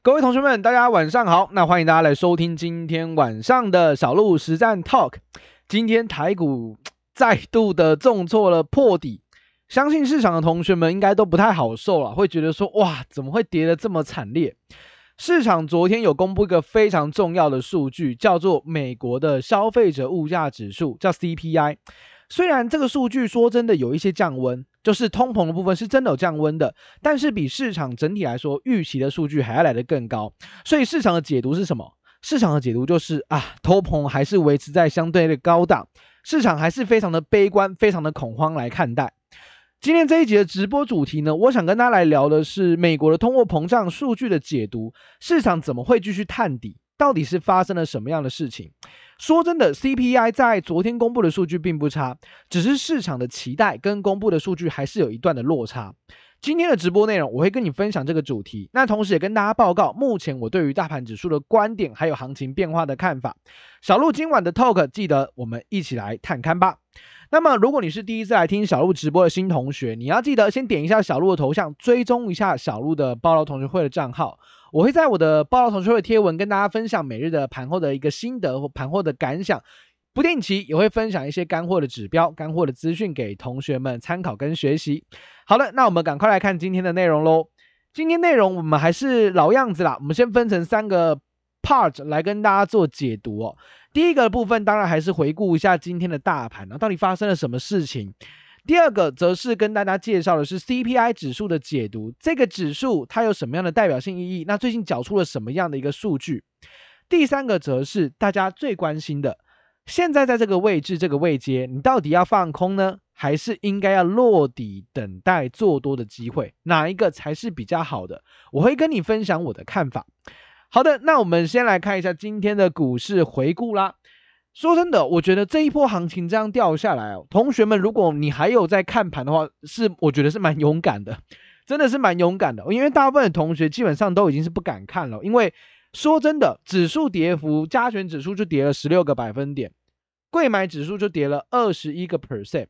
各位同学们，大家晚上好。那欢迎大家来收听今天晚上的小鹿实战 Talk。今天台股再度的重挫了破底，相信市场的同学们应该都不太好受了，会觉得说哇，怎么会跌得这么惨烈？市场昨天有公布一个非常重要的数据，叫做美国的消费者物价指数，叫 CPI。虽然这个数据说真的有一些降温，就是通膨的部分是真的有降温的，但是比市场整体来说预期的数据还要来得更高。所以市场的解读是什么？市场的解读就是啊，通膨还是维持在相对的高档，市场还是非常的悲观，非常的恐慌来看待。今天这一集的直播主题呢，我想跟大家来聊的是美国的通货膨胀数据的解读，市场怎么会继续探底？到底是发生了什么样的事情？说真的，CPI 在昨天公布的数据并不差，只是市场的期待跟公布的数据还是有一段的落差。今天的直播内容，我会跟你分享这个主题，那同时也跟大家报告目前我对于大盘指数的观点，还有行情变化的看法。小鹿今晚的 talk，记得我们一起来探看吧。那么，如果你是第一次来听小鹿直播的新同学，你要记得先点一下小鹿的头像，追踪一下小鹿的报道同学会的账号。我会在我的报道同学会贴文跟大家分享每日的盘后的一个心得或盘后的感想，不定期也会分享一些干货的指标、干货的资讯给同学们参考跟学习。好了，那我们赶快来看今天的内容喽。今天内容我们还是老样子啦，我们先分成三个 part 来跟大家做解读哦。第一个部分当然还是回顾一下今天的大盘啊，到底发生了什么事情。第二个则是跟大家介绍的是 CPI 指数的解读，这个指数它有什么样的代表性意义？那最近缴出了什么样的一个数据？第三个则是大家最关心的，现在在这个位置、这个位阶，你到底要放空呢，还是应该要落底等待做多的机会？哪一个才是比较好的？我会跟你分享我的看法。好的，那我们先来看一下今天的股市回顾啦。说真的，我觉得这一波行情这样掉下来哦，同学们，如果你还有在看盘的话，是我觉得是蛮勇敢的，真的是蛮勇敢的。因为大部分同学基本上都已经是不敢看了，因为说真的，指数跌幅，加权指数就跌了十六个百分点，柜买指数就跌了二十一个 percent。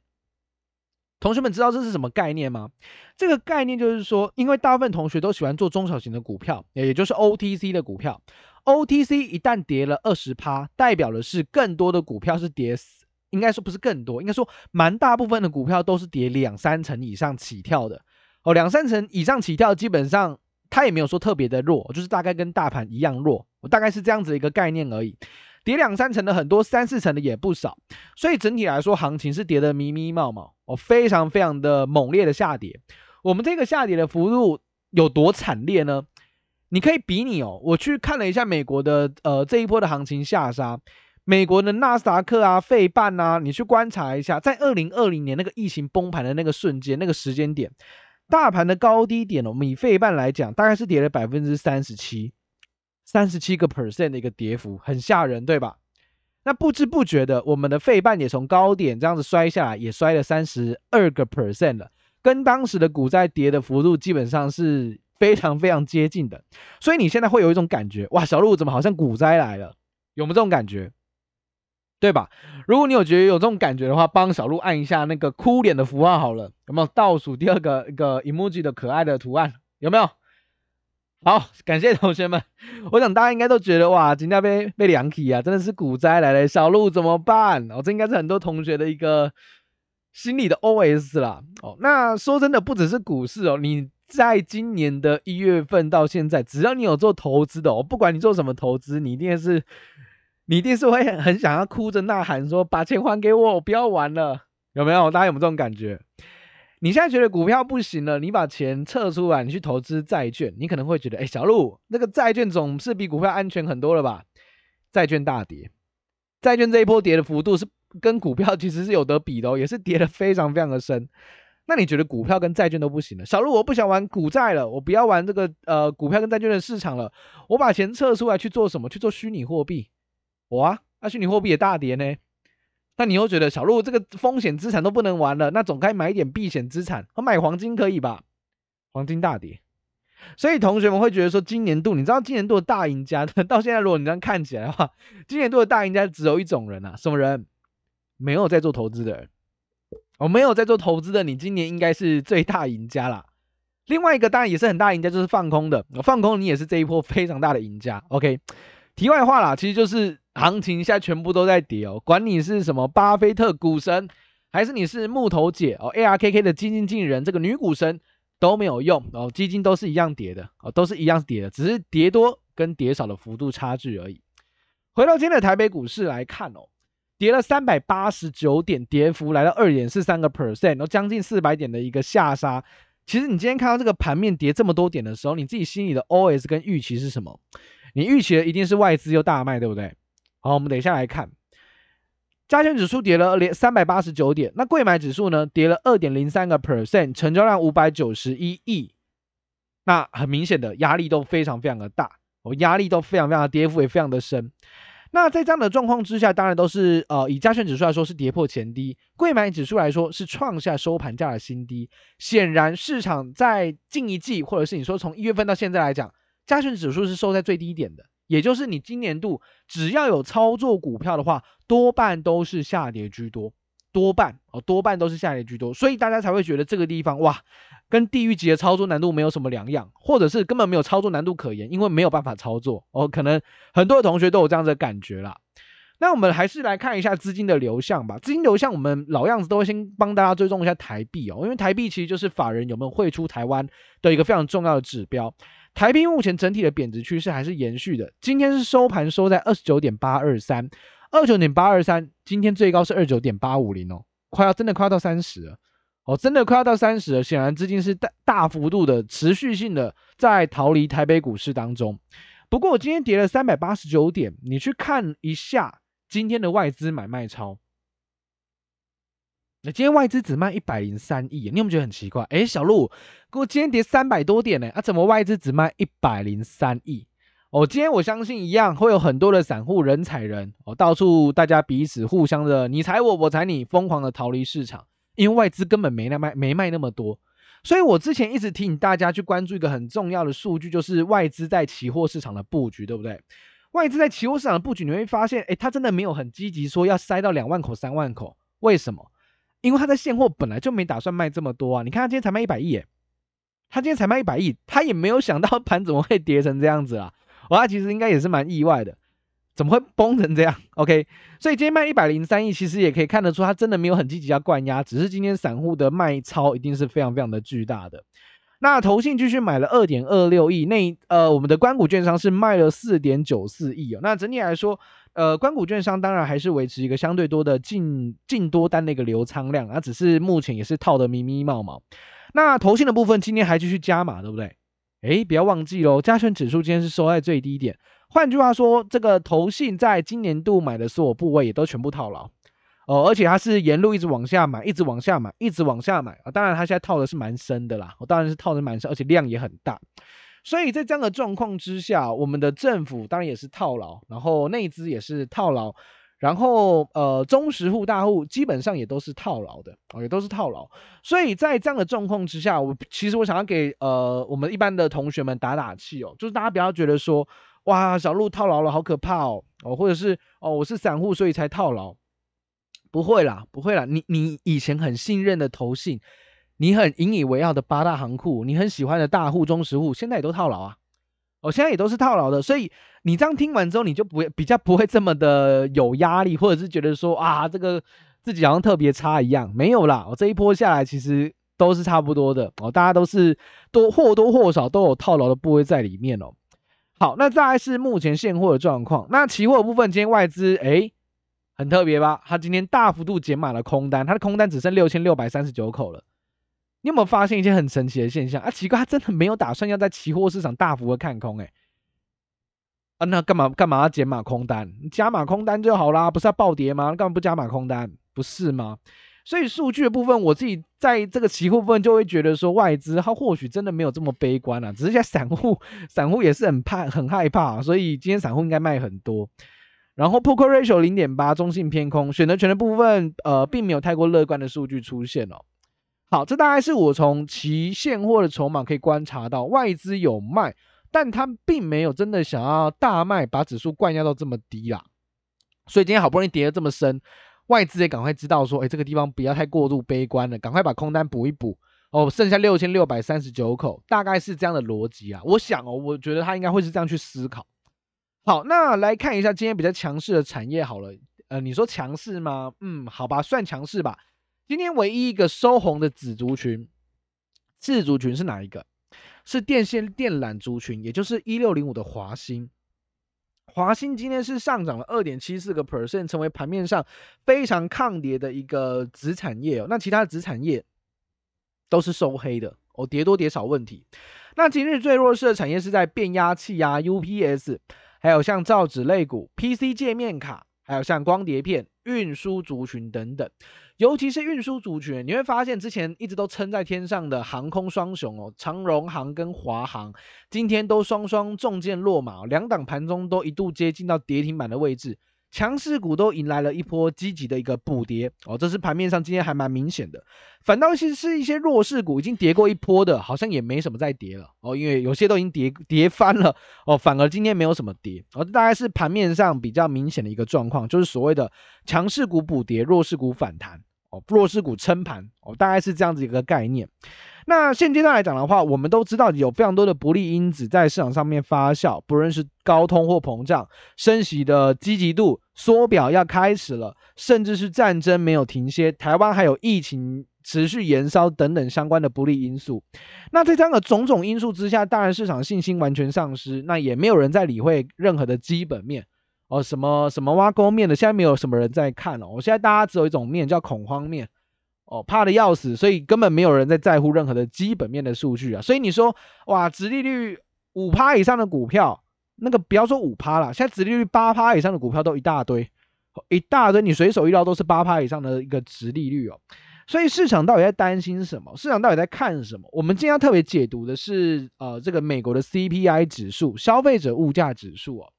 同学们知道这是什么概念吗？这个概念就是说，因为大部分同学都喜欢做中小型的股票，也就是 OTC 的股票。OTC 一旦跌了二十趴，代表的是更多的股票是跌，应该说不是更多，应该说蛮大部分的股票都是跌两三成以上起跳的。哦，两三成以上起跳，基本上它也没有说特别的弱，就是大概跟大盘一样弱，我大概是这样子的一个概念而已。跌两三成的很多，三四成的也不少，所以整体来说，行情是跌得迷迷茫茫，哦，非常非常的猛烈的下跌。我们这个下跌的幅度有多惨烈呢？你可以比拟哦，我去看了一下美国的呃这一波的行情下杀，美国的纳斯达克啊、费半啊，你去观察一下，在二零二零年那个疫情崩盘的那个瞬间、那个时间点，大盘的高低点哦，我们以费半来讲，大概是跌了百分之三十七。三十七个 percent 的一个跌幅，很吓人，对吧？那不知不觉的，我们的费半也从高点这样子摔下来，也摔了三十二个 percent 了，跟当时的股灾跌的幅度基本上是非常非常接近的。所以你现在会有一种感觉，哇，小鹿怎么好像股灾来了？有没有这种感觉？对吧？如果你有觉得有这种感觉的话，帮小鹿按一下那个哭脸的符号好了，有没有倒数第二个一个 emoji 的可爱的图案？有没有？好，感谢同学们。我想大家应该都觉得哇，今天被被凉起啊，真的是股灾来了，小鹿怎么办？哦，这应该是很多同学的一个心里的 OS 啦。哦，那说真的，不只是股市哦，你在今年的一月份到现在，只要你有做投资的哦，不管你做什么投资，你一定是你一定是会很想要哭着呐喊说，把钱还给我，我不要玩了，有没有？大家有没有这种感觉？你现在觉得股票不行了，你把钱撤出来，你去投资债券，你可能会觉得，哎，小鹿，那个债券总是比股票安全很多了吧？债券大跌，债券这一波跌的幅度是跟股票其实是有得比的哦，也是跌得非常非常的深。那你觉得股票跟债券都不行了？小鹿，我不想玩股债了，我不要玩这个呃股票跟债券的市场了，我把钱撤出来去做什么？去做虚拟货币？哇，那虚拟货币也大跌呢？那你又觉得小鹿这个风险资产都不能玩了，那总该买一点避险资产，和买黄金可以吧？黄金大跌，所以同学们会觉得说，今年度你知道今年度的大赢家，到现在如果你这样看起来的话，今年度的大赢家只有一种人啊，什么人？没有在做投资的人。哦、没有在做投资的，你今年应该是最大赢家啦。另外一个当然也是很大赢家，就是放空的，放空你也是这一波非常大的赢家。OK，题外话啦，其实就是行情现在全部都在跌哦，管你是什么巴菲特股神，还是你是木头姐哦，ARKK 的基金经理人这个女股神都没有用哦，基金都是一样跌的哦，都是一样跌的，只是跌多跟跌少的幅度差距而已。回到今天的台北股市来看哦。跌了三百八十九点，跌幅来到二点四三个 percent，然后将近四百点的一个下杀。其实你今天看到这个盘面跌这么多点的时候，你自己心里的 OS 跟预期是什么？你预期的一定是外资又大卖，对不对？好，我们等一下来看，加权指数跌了连三百八十九点，那柜买指数呢跌了二点零三个 percent，成交量五百九十一亿。那很明显的压力都非常非常的大，哦，压力都非常非常的跌幅也非常的深。那在这样的状况之下，当然都是呃，以加权指数来说是跌破前低，柜买指数来说是创下收盘价的新低。显然，市场在近一季，或者是你说从一月份到现在来讲，加权指数是收在最低点的，也就是你今年度只要有操作股票的话，多半都是下跌居多。多半哦，多半都是下跌居多，所以大家才会觉得这个地方哇，跟地狱级的操作难度没有什么两样，或者是根本没有操作难度可言，因为没有办法操作哦。可能很多的同学都有这样子的感觉啦。那我们还是来看一下资金的流向吧。资金流向，我们老样子都会先帮大家追踪一下台币哦，因为台币其实就是法人有没有汇出台湾的一个非常重要的指标。台币目前整体的贬值趋势还是延续的，今天是收盘收在二十九点八二三。二九点八二三，今天最高是二九点八五零哦，快要真的快要到三十了哦，真的快要到三十了。显然资金是大大幅度的持续性的在逃离台北股市当中。不过我今天跌了三百八十九点，你去看一下今天的外资买卖超，今天外资只卖一百零三亿，你有没有觉得很奇怪？哎，小鹿，给我今天跌三百多点呢，啊，怎么外资只卖一百零三亿？哦，今天我相信一样会有很多的散户人踩人哦，到处大家彼此互相的你踩我，我踩你，疯狂的逃离市场，因为外资根本没那卖没卖那么多，所以我之前一直提醒大家去关注一个很重要的数据，就是外资在期货市场的布局，对不对？外资在期货市场的布局，你会发现，诶，他真的没有很积极说要塞到两万口、三万口，为什么？因为他在现货本来就没打算卖这么多啊，你看他今天才卖一百亿，诶，他今天才卖一百亿，他也没有想到 盘怎么会跌成这样子啊。哇，其实应该也是蛮意外的，怎么会崩成这样？OK，所以今天卖一百零三亿，其实也可以看得出，他真的没有很积极要灌压，只是今天散户的卖超一定是非常非常的巨大的。那投信继续买了二点二六亿，那呃，我们的关谷券商是卖了四点九四亿哦。那整体来说，呃，官股券商当然还是维持一个相对多的净净多单的一个流仓量啊，只是目前也是套的迷迷茫茫。那投信的部分今天还继续加码，对不对？哎，不要忘记喽，加权指数今天是收在最低点。换句话说，这个投信在今年度买的所有部位也都全部套牢哦，而且它是沿路一直往下买，一直往下买，一直往下买啊。当然，它现在套的是蛮深的啦，我当然是套的蛮深，而且量也很大。所以在这样的状况之下，我们的政府当然也是套牢，然后内资也是套牢。然后，呃，中实户大户基本上也都是套牢的，哦，也都是套牢。所以在这样的状况之下，我其实我想要给呃我们一般的同学们打打气哦，就是大家不要觉得说，哇，小路套牢了，好可怕哦，哦，或者是哦，我是散户所以才套牢，不会啦，不会啦，你你以前很信任的投信，你很引以为傲的八大行库，你很喜欢的大户、中实户，现在也都套牢啊。哦，现在也都是套牢的，所以你这样听完之后，你就不会比较不会这么的有压力，或者是觉得说啊，这个自己好像特别差一样，没有啦。哦，这一波下来其实都是差不多的哦，大家都是多或多或少都有套牢的部位在里面哦。好，那再来是目前现货的状况。那期货部分，今天外资诶很特别吧？它今天大幅度减码了空单，它的空单只剩六千六百三十九口了。你有没有发现一件很神奇的现象啊？奇怪，他真的没有打算要在期货市场大幅的看空，哎啊，那干嘛干嘛要减码空单？加码空单就好啦，不是要暴跌吗？干嘛不加码空单？不是吗？所以数据的部分，我自己在这个期货部分就会觉得说，外资他或许真的没有这么悲观啊，只是现在散户散户也是很怕很害怕，所以今天散户应该卖很多。然后 Put Ratio 零点八，中性偏空，选择权的部分，呃，并没有太过乐观的数据出现哦。好，这大概是我从其现货的筹码可以观察到，外资有卖，但他并没有真的想要大卖，把指数灌压到这么低啦。所以今天好不容易跌得这么深，外资也赶快知道说，哎，这个地方不要太过度悲观了，赶快把空单补一补。哦，剩下六千六百三十九口，大概是这样的逻辑啊。我想哦，我觉得他应该会是这样去思考。好，那来看一下今天比较强势的产业好了。呃，你说强势吗？嗯，好吧，算强势吧。今天唯一一个收红的子族群、次族群是哪一个？是电线电缆族群，也就是一六零五的华兴。华兴今天是上涨了二点七四个 percent，成为盘面上非常抗跌的一个子产业哦。那其他的子产业都是收黑的哦，跌多跌少问题。那今日最弱势的产业是在变压器啊、UPS。还有像造纸类股、PC 界面卡，还有像光碟片、运输族群等等，尤其是运输族群，你会发现之前一直都撑在天上的航空双雄哦，长荣航跟华航，今天都双双中箭落马，两档盘中都一度接近到跌停板的位置。强势股都迎来了一波积极的一个补跌。哦，这是盘面上今天还蛮明显的。反倒是是一些弱势股已经跌过一波的，好像也没什么再跌了。哦，因为有些都已经跌跌翻了。哦，反而今天没有什么跌。哦，大概是盘面上比较明显的一个状况，就是所谓的强势股补跌，弱势股反弹哦，弱势股撑盘哦，大概是这样子一个概念。那现阶段来讲的话，我们都知道有非常多的不利因子在市场上面发酵，不论是高通货膨胀、升息的积极度、缩表要开始了，甚至是战争没有停歇，台湾还有疫情持续延烧等等相关的不利因素。那在这样的种种因素之下，当然市场信心完全丧失，那也没有人在理会任何的基本面哦，什么什么挖沟面的，现在没有什么人在看哦。我现在大家只有一种面叫恐慌面。哦，怕得要死，所以根本没有人在在乎任何的基本面的数据啊。所以你说，哇，殖利率五趴以上的股票，那个不要说五趴了，现在殖利率八趴以上的股票都一大堆，一大堆，你随手一捞都是八趴以上的一个殖利率哦。所以市场到底在担心什么？市场到底在看什么？我们今天要特别解读的是，呃，这个美国的 CPI 指数，消费者物价指数哦。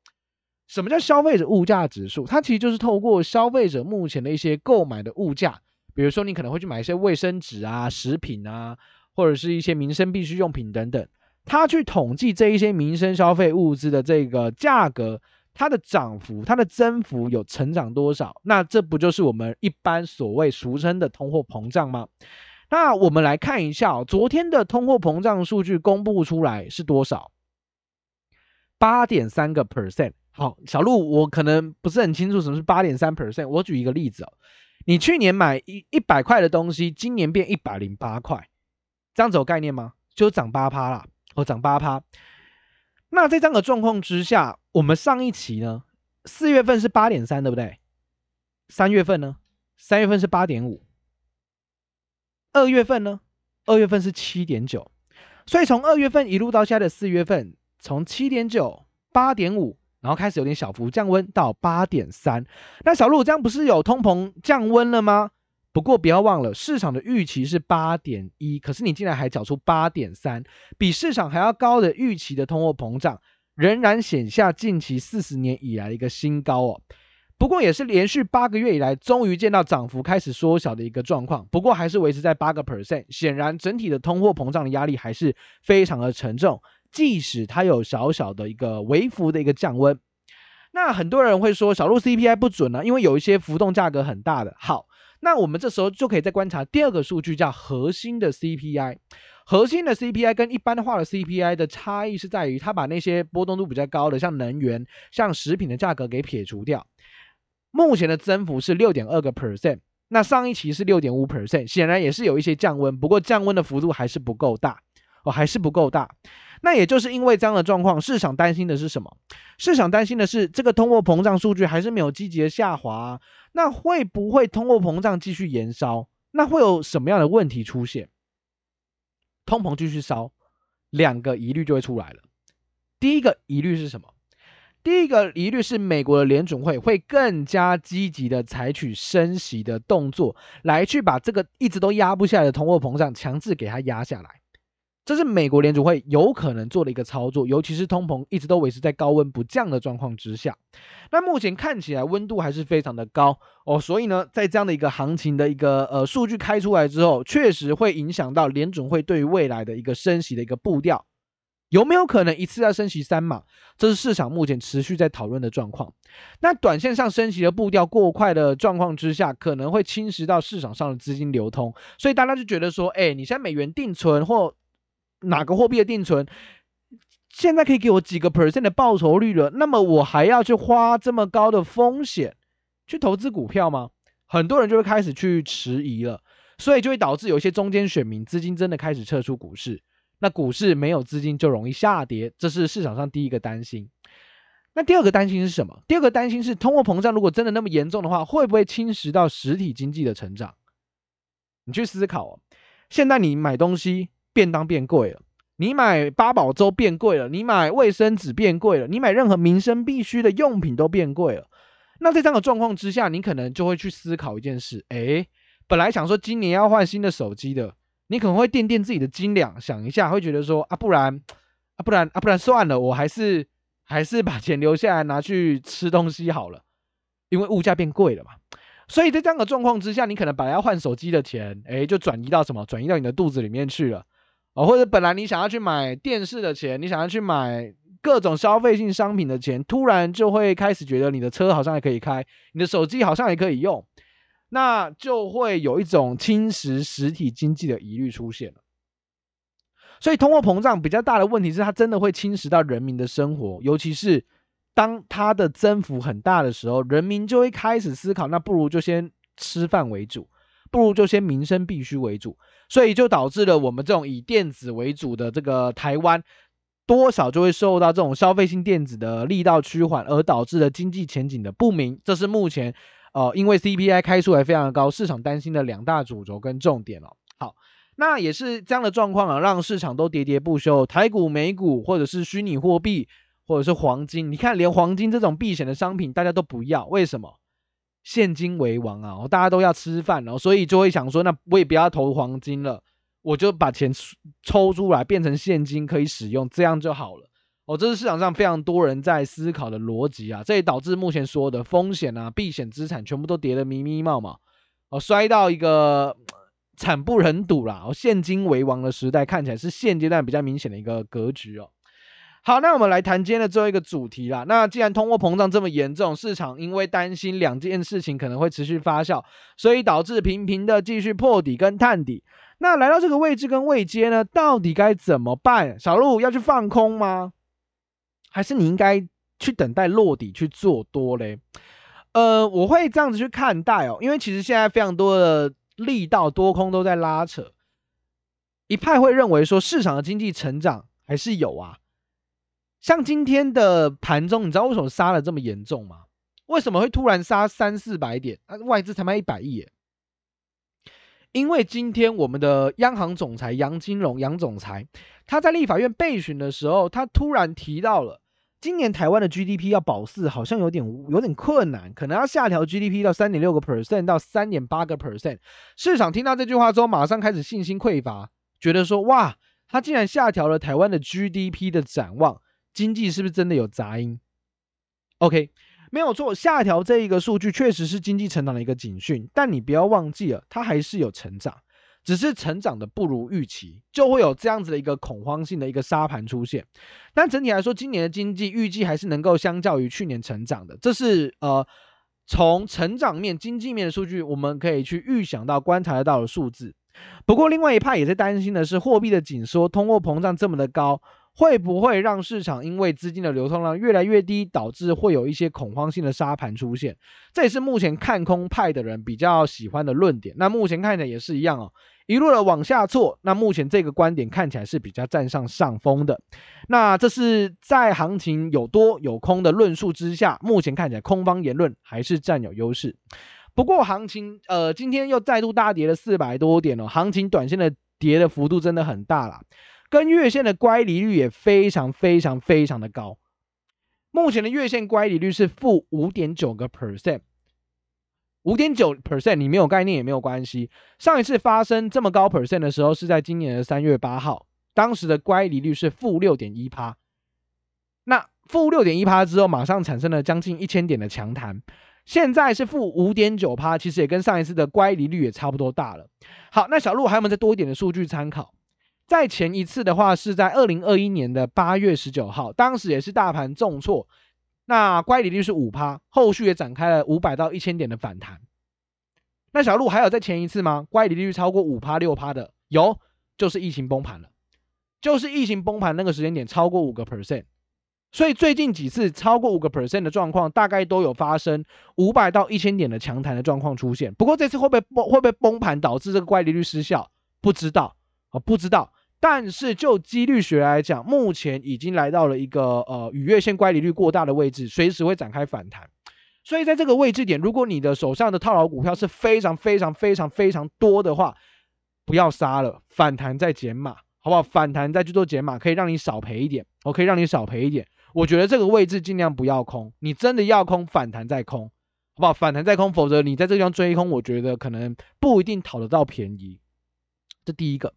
什么叫消费者物价指数？它其实就是透过消费者目前的一些购买的物价。比如说，你可能会去买一些卫生纸啊、食品啊，或者是一些民生必需用品等等。它去统计这一些民生消费物资的这个价格，它的涨幅、它的增幅有成长多少？那这不就是我们一般所谓俗称的通货膨胀吗？那我们来看一下哦，昨天的通货膨胀数据公布出来是多少？八点三个 percent。好，小路，我可能不是很清楚什么是八点三 percent。我举一个例子哦。你去年买一一百块的东西，今年变一百零八块，这样子有概念吗？就涨八趴啦，哦，涨八趴。那在这样的状况之下，我们上一期呢，四月份是八点三，对不对？三月份呢？三月份是八点五。二月份呢？二月份是七点九。所以从二月份一路到现在的四月份，从七点九、八点五。然后开始有点小幅降温到八点三，那小路这样不是有通膨降温了吗？不过不要忘了，市场的预期是八点一，可是你竟然还缴出八点三，比市场还要高的预期的通货膨胀，仍然显下近期四十年以来的一个新高哦。不过也是连续八个月以来，终于见到涨幅开始缩小的一个状况。不过还是维持在八个 percent，显然整体的通货膨胀的压力还是非常的沉重。即使它有小小的一个微幅的一个降温，那很多人会说小路 CPI 不准呢，因为有一些浮动价格很大的。好，那我们这时候就可以再观察第二个数据，叫核心的 CPI。核心的 CPI 跟一般化的 CPI 的差异是在于，它把那些波动度比较高的，像能源、像食品的价格给撇除掉。目前的增幅是六点二个 percent，那上一期是六点五 percent，显然也是有一些降温，不过降温的幅度还是不够大哦，还是不够大。那也就是因为这样的状况，市场担心的是什么？市场担心的是这个通货膨胀数据还是没有积极的下滑，那会不会通货膨胀继续延烧？那会有什么样的问题出现？通膨继续烧，两个疑虑就会出来了。第一个疑虑是什么？第一个疑虑是美国的联准会会更加积极的采取升息的动作，来去把这个一直都压不下来的通货膨胀强制给它压下来。这是美国联储会有可能做的一个操作，尤其是通膨一直都维持在高温不降的状况之下。那目前看起来温度还是非常的高哦，所以呢，在这样的一个行情的一个呃数据开出来之后，确实会影响到联准会对于未来的一个升息的一个步调。有没有可能一次要升息三码？这是市场目前持续在讨论的状况。那短线上升息的步调过快的状况之下，可能会侵蚀到市场上的资金流通，所以大家就觉得说，哎，你现在美元定存或哪个货币的定存，现在可以给我几个 percent 的报酬率了，那么我还要去花这么高的风险去投资股票吗？很多人就会开始去迟疑了，所以就会导致有一些中间选民资金真的开始撤出股市。那股市没有资金就容易下跌，这是市场上第一个担心。那第二个担心是什么？第二个担心是通货膨胀如果真的那么严重的话，会不会侵蚀到实体经济的成长？你去思考哦。现在你买东西，便当变贵了，你买八宝粥变贵了，你买卫生纸变贵了，你买任何民生必需的用品都变贵了。那在这样的状况之下，你可能就会去思考一件事：诶，本来想说今年要换新的手机的。你可能会掂掂自己的斤两，想一下，会觉得说啊，不然啊，不然啊，不然算了，我还是还是把钱留下来拿去吃东西好了，因为物价变贵了嘛。所以在这样的状况之下，你可能本来要换手机的钱，哎，就转移到什么？转移到你的肚子里面去了哦，或者本来你想要去买电视的钱，你想要去买各种消费性商品的钱，突然就会开始觉得你的车好像也可以开，你的手机好像也可以用。那就会有一种侵蚀实体经济的疑虑出现了，所以通货膨胀比较大的问题是，它真的会侵蚀到人民的生活，尤其是当它的增幅很大的时候，人民就会开始思考，那不如就先吃饭为主，不如就先民生必须为主，所以就导致了我们这种以电子为主的这个台湾，多少就会受到这种消费性电子的力道趋缓，而导致了经济前景的不明，这是目前。呃，因为 CPI 开出来非常的高，市场担心的两大主轴跟重点哦。好，那也是这样的状况啊，让市场都喋喋不休。台股、美股，或者是虚拟货币，或者是黄金，你看连黄金这种避险的商品，大家都不要，为什么？现金为王啊，大家都要吃饭哦，所以就会想说，那我也不要投黄金了，我就把钱抽出来变成现金可以使用，这样就好了。哦，这是市场上非常多人在思考的逻辑啊，这也导致目前所有的风险啊、避险资产全部都跌得密密麻麻，哦，摔到一个惨不忍睹啦。哦，现金为王的时代看起来是现阶段比较明显的一个格局哦。好，那我们来谈今天的最后一个主题啦。那既然通货膨胀这么严重，市场因为担心两件事情可能会持续发酵，所以导致频频的继续破底跟探底。那来到这个位置跟位阶呢，到底该怎么办？小路要去放空吗？还是你应该去等待落底去做多嘞？呃，我会这样子去看待哦，因为其实现在非常多的力道多空都在拉扯，一派会认为说市场的经济成长还是有啊，像今天的盘中，你知道为什么杀的这么严重吗？为什么会突然杀三四百点？啊，外资才卖一百亿耶，因为今天我们的央行总裁杨金龙杨总裁。他在立法院备询的时候，他突然提到了今年台湾的 GDP 要保四，好像有点有点困难，可能要下调 GDP 到三点六个 percent 到三点八个 percent。市场听到这句话之后，马上开始信心匮乏，觉得说哇，他竟然下调了台湾的 GDP 的展望，经济是不是真的有杂音？OK，没有错，下调这一个数据确实是经济成长的一个警讯，但你不要忘记了，它还是有成长。只是成长的不如预期，就会有这样子的一个恐慌性的一个沙盘出现。但整体来说，今年的经济预计还是能够相较于去年成长的。这是呃，从成长面、经济面的数据，我们可以去预想到、观察得到的数字。不过，另外一派也在担心的是，货币的紧缩、通货膨胀这么的高。会不会让市场因为资金的流通量越来越低，导致会有一些恐慌性的杀盘出现？这也是目前看空派的人比较喜欢的论点。那目前看起来也是一样哦，一路的往下挫。那目前这个观点看起来是比较占上上风的。那这是在行情有多有空的论述之下，目前看起来空方言论还是占有优势。不过行情呃今天又再度大跌了四百多点哦，行情短线的跌的幅度真的很大了。跟月线的乖离率也非常非常非常的高，目前的月线乖离率是负五点九个 percent，五点九 percent 你没有概念也没有关系。上一次发生这么高 percent 的时候是在今年的三月八号，当时的乖离率是负六点一趴，那负六点一趴之后马上产生了将近一千点的强弹，现在是负五点九趴，其实也跟上一次的乖离率也差不多大了。好，那小路还有没有再多一点的数据参考？在前一次的话是在二零二一年的八月十九号，当时也是大盘重挫，那乖离率是五趴，后续也展开了五百到一千点的反弹。那小路还有在前一次吗？乖离率超过五趴六趴的有，就是疫情崩盘了，就是疫情崩盘那个时间点超过五个 percent。所以最近几次超过五个 percent 的状况，大概都有发生五百到一千点的强弹的状况出现。不过这次会不会崩会不会崩盘导致这个乖离率失效？不知道啊，不知道。但是就几率学来讲，目前已经来到了一个呃与月线乖离率过大的位置，随时会展开反弹。所以在这个位置点，如果你的手上的套牢股票是非常非常非常非常多的话，不要杀了，反弹再减码，好不好？反弹再去做减码，可以让你少赔一点，我可以让你少赔一点。我觉得这个位置尽量不要空，你真的要空，反弹再空，好不好？反弹再空，否则你在这个地方追空，我觉得可能不一定讨得到便宜。这第一个，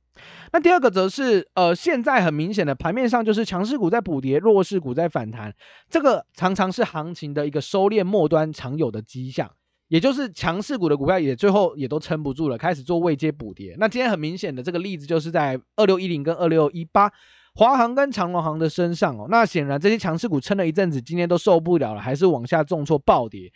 那第二个则是，呃，现在很明显的盘面上就是强势股在补跌，弱势股在反弹，这个常常是行情的一个收敛末端常有的迹象，也就是强势股的股票也最后也都撑不住了，开始做位阶补跌。那今天很明显的这个例子就是在二六一零跟二六一八。华航跟长荣航的身上哦，那显然这些强势股撑了一阵子，今天都受不了了，还是往下重挫暴跌。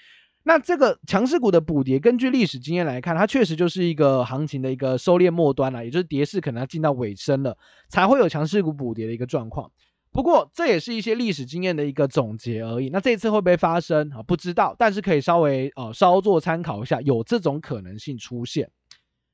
那这个强势股的补跌，根据历史经验来看，它确实就是一个行情的一个收敛末端了，也就是跌势可能要进到尾声了，才会有强势股补跌的一个状况。不过这也是一些历史经验的一个总结而已。那这次会不会发生啊？不知道，但是可以稍微呃稍作参考一下，有这种可能性出现。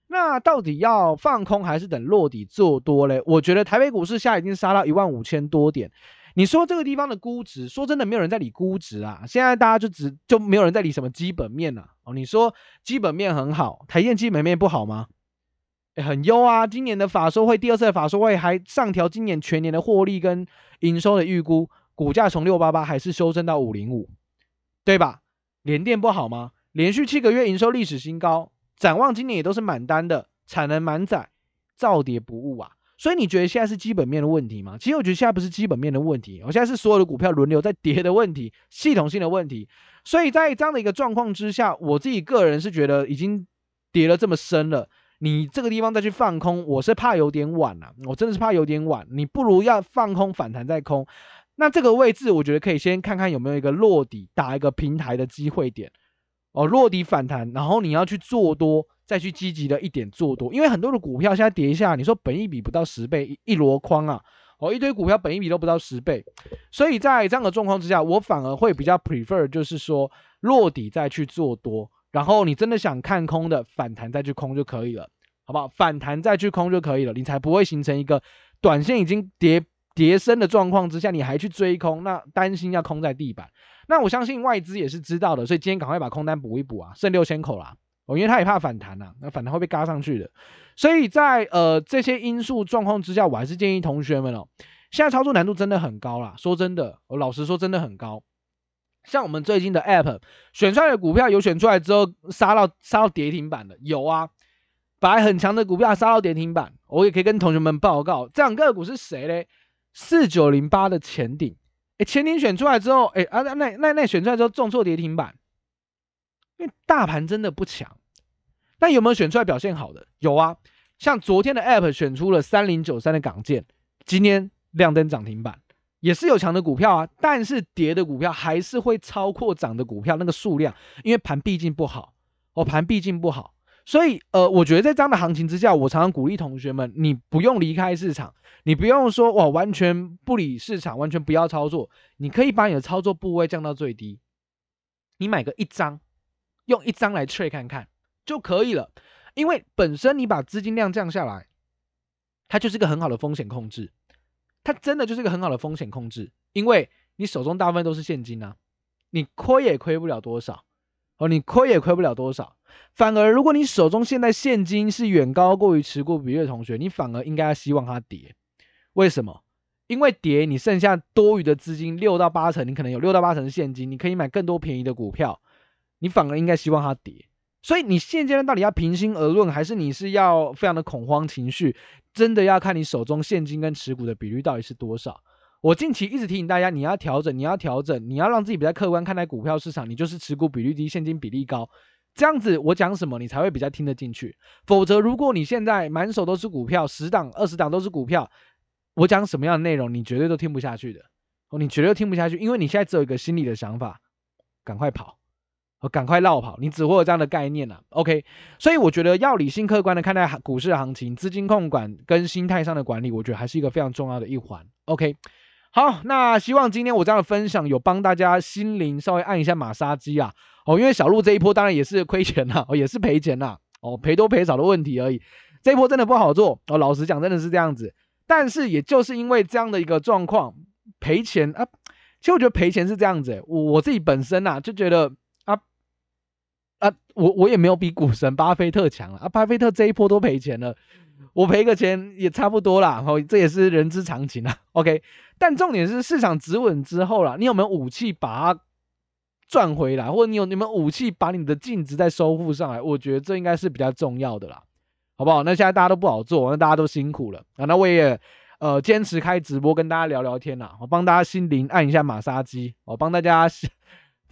那到底要放空还是等落底做多嘞？我觉得台北股市下已经杀到一万五千多点，你说这个地方的估值，说真的没有人在理估值啊。现在大家就只就没有人在理什么基本面了哦。你说基本面很好，台电基本面不好吗？很优啊。今年的法说会，第二次的法说会还上调今年全年的获利跟营收的预估，股价从六八八还是修正到五零五，对吧？联电不好吗？连续七个月营收历史新高。展望今年也都是满单的，产能满载，造跌不误啊！所以你觉得现在是基本面的问题吗？其实我觉得现在不是基本面的问题，我现在是所有的股票轮流在跌的问题，系统性的问题。所以在这样的一个状况之下，我自己个人是觉得已经跌了这么深了，你这个地方再去放空，我是怕有点晚了啊，我真的是怕有点晚。你不如要放空反弹再空，那这个位置我觉得可以先看看有没有一个落底打一个平台的机会点。哦，落底反弹，然后你要去做多，再去积极的一点做多，因为很多的股票现在跌一下，你说本一比不到十倍，一,箩筐啊，哦，一堆股票本一比都不到十倍，所以在这样的状况之下，我反而会比较 prefer 就是说落底再去做多，然后你真的想看空的反弹再去空就可以了，好不好？反弹再去空就可以了，你才不会形成一个短线已经跌跌升的状况之下，你还去追空，那担心要空在地板。那我相信外资也是知道的，所以今天赶快把空单补一补啊，剩六千口啦。哦，因为他也怕反弹呐、啊，那反弹会被嘎上去的。所以在呃这些因素状况之下，我还是建议同学们哦，现在操作难度真的很高啦。说真的，我老实说真的很高。像我们最近的 App 选出来的股票，有选出来之后杀到杀到跌停板的，有啊，本来很强的股票杀到跌停板，我也可以跟同学们报告，这样个股是谁嘞？四九零八的前顶。前天选出来之后，哎啊，那那那选出来之后重挫跌停板，因为大盘真的不强。那有没有选出来表现好的？有啊，像昨天的 App 选出了三零九三的港建，今天亮灯涨停板，也是有强的股票啊。但是跌的股票还是会超过涨的股票那个数量，因为盘毕竟不好，哦，盘毕竟不好。所以，呃，我觉得在这样的行情之下，我常常鼓励同学们，你不用离开市场，你不用说哇，完全不理市场，完全不要操作，你可以把你的操作部位降到最低，你买个一张，用一张来 trade 看看就可以了。因为本身你把资金量降下来，它就是个很好的风险控制，它真的就是个很好的风险控制，因为你手中大部分都是现金啊，你亏也亏不了多少，哦，你亏也亏不了多少。反而，如果你手中现在现金是远高过于持股比例的同学，你反而应该要希望它跌。为什么？因为跌，你剩下多余的资金六到八成，你可能有六到八成现金，你可以买更多便宜的股票。你反而应该希望它跌。所以，你现阶段到底要平心而论，还是你是要非常的恐慌情绪？真的要看你手中现金跟持股的比率到底是多少。我近期一直提醒大家，你要调整，你要调整，你要让自己比较客观看待股票市场。你就是持股比率低，现金比例高。这样子我讲什么你才会比较听得进去。否则，如果你现在满手都是股票，十档、二十档都是股票，我讲什么样的内容，你绝对都听不下去的。哦，你绝对听不下去，因为你现在只有一个心理的想法，赶快跑。赶快绕跑，你只会有这样的概念了。OK，所以我觉得要理性客观的看待股市行情、资金控管跟心态上的管理，我觉得还是一个非常重要的一环。OK，好，那希望今天我这样的分享有帮大家心灵稍微按一下马杀鸡啊。哦，因为小鹿这一波当然也是亏钱呐，哦，也是赔钱呐，哦，赔多赔少的问题而已。这一波真的不好做哦，老实讲真的是这样子。但是也就是因为这样的一个状况，赔钱啊，其实我觉得赔钱是这样子，我我自己本身呐就觉得啊。啊，我我也没有比股神巴菲特强了啊！巴菲特这一波都赔钱了，我赔个钱也差不多啦。哦，这也是人之常情啊。OK，但重点是市场止稳之后啦，你有没有武器把它赚回来，或者你有你们武器把你的净值再收复上来？我觉得这应该是比较重要的啦，好不好？那现在大家都不好做，那大家都辛苦了啊。那我也呃坚持开直播跟大家聊聊天啦，我帮大家心灵按一下马杀鸡，我帮大家。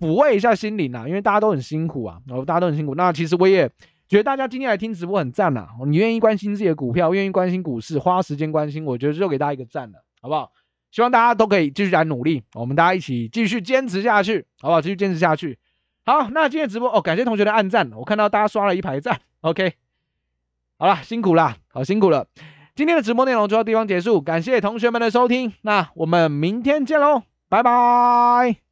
抚慰一下心灵啊，因为大家都很辛苦啊，然后大家都很辛苦。那其实我也觉得大家今天来听直播很赞呐，你愿意关心自己的股票，愿意关心股市，花时间关心，我觉得就给大家一个赞了，好不好？希望大家都可以继续来努力，我们大家一起继续坚持下去，好不好？继续坚持下去。好，那今天直播哦，感谢同学的按赞，我看到大家刷了一排赞，OK。好了，辛苦了，好辛苦了。今天的直播内容就到地方结束，感谢同学们的收听，那我们明天见喽，拜拜。